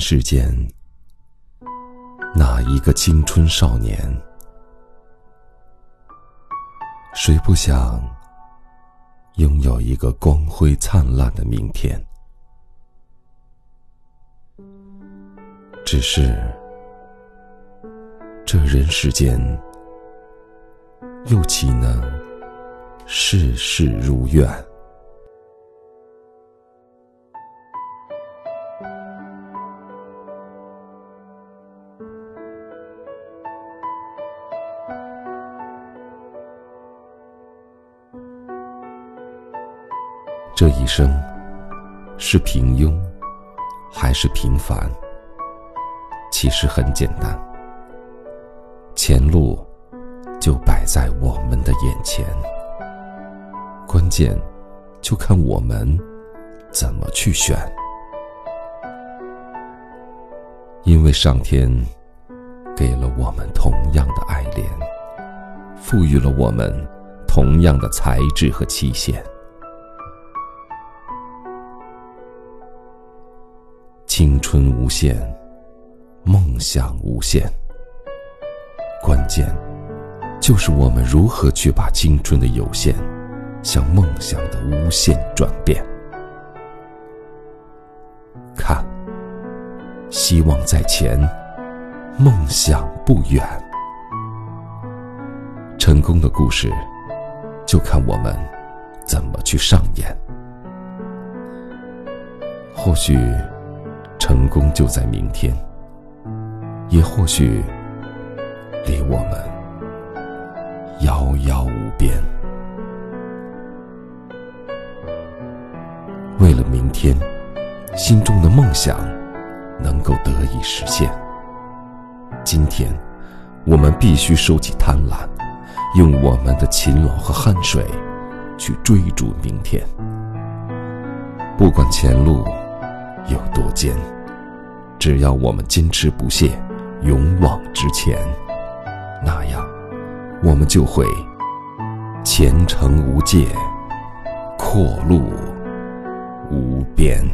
世间，哪一个青春少年，谁不想拥有一个光辉灿烂的明天？只是，这人世间，又岂能事事如愿？这一生，是平庸，还是平凡？其实很简单，前路就摆在我们的眼前，关键就看我们怎么去选。因为上天给了我们同样的爱恋，赋予了我们同样的才智和期限。青春无限，梦想无限。关键就是我们如何去把青春的有限向梦想的无限转变。看，希望在前，梦想不远。成功的故事，就看我们怎么去上演。或许。成功就在明天，也或许离我们遥遥无边。为了明天，心中的梦想能够得以实现，今天我们必须收起贪婪，用我们的勤劳和汗水去追逐明天。不管前路有多艰。只要我们坚持不懈，勇往直前，那样，我们就会前程无界，阔路无边。